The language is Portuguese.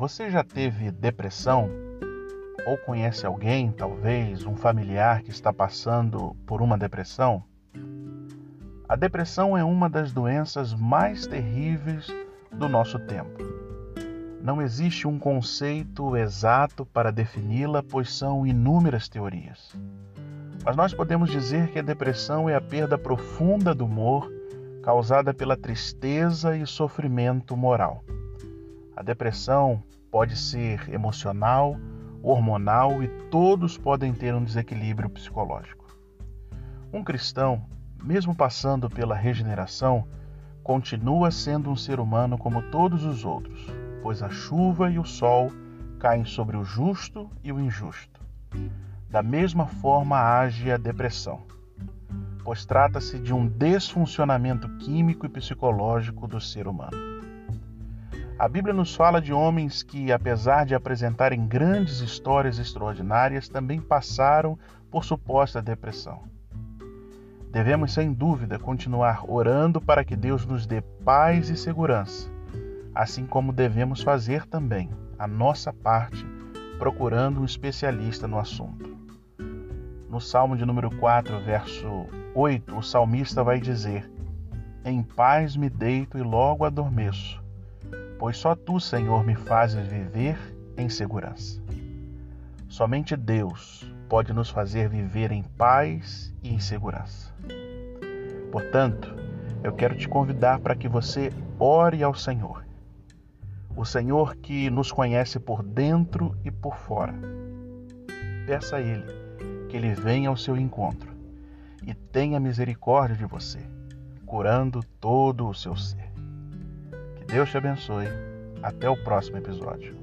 Você já teve depressão? Ou conhece alguém, talvez um familiar que está passando por uma depressão? A depressão é uma das doenças mais terríveis do nosso tempo. Não existe um conceito exato para defini-la, pois são inúmeras teorias. Mas nós podemos dizer que a depressão é a perda profunda do humor causada pela tristeza e sofrimento moral. A depressão pode ser emocional, hormonal e todos podem ter um desequilíbrio psicológico. Um cristão, mesmo passando pela regeneração, continua sendo um ser humano como todos os outros, pois a chuva e o sol caem sobre o justo e o injusto. Da mesma forma age a depressão, pois trata-se de um desfuncionamento químico e psicológico do ser humano. A Bíblia nos fala de homens que, apesar de apresentarem grandes histórias extraordinárias, também passaram por suposta depressão. Devemos, sem dúvida, continuar orando para que Deus nos dê paz e segurança, assim como devemos fazer também a nossa parte, procurando um especialista no assunto. No Salmo de número 4, verso 8, o salmista vai dizer: Em paz me deito e logo adormeço pois só tu, Senhor, me fazes viver em segurança. Somente Deus pode nos fazer viver em paz e em segurança. Portanto, eu quero te convidar para que você ore ao Senhor. O Senhor que nos conhece por dentro e por fora. Peça a Ele que Ele venha ao seu encontro e tenha misericórdia de você, curando todo o seu ser. Deus te abençoe. Até o próximo episódio.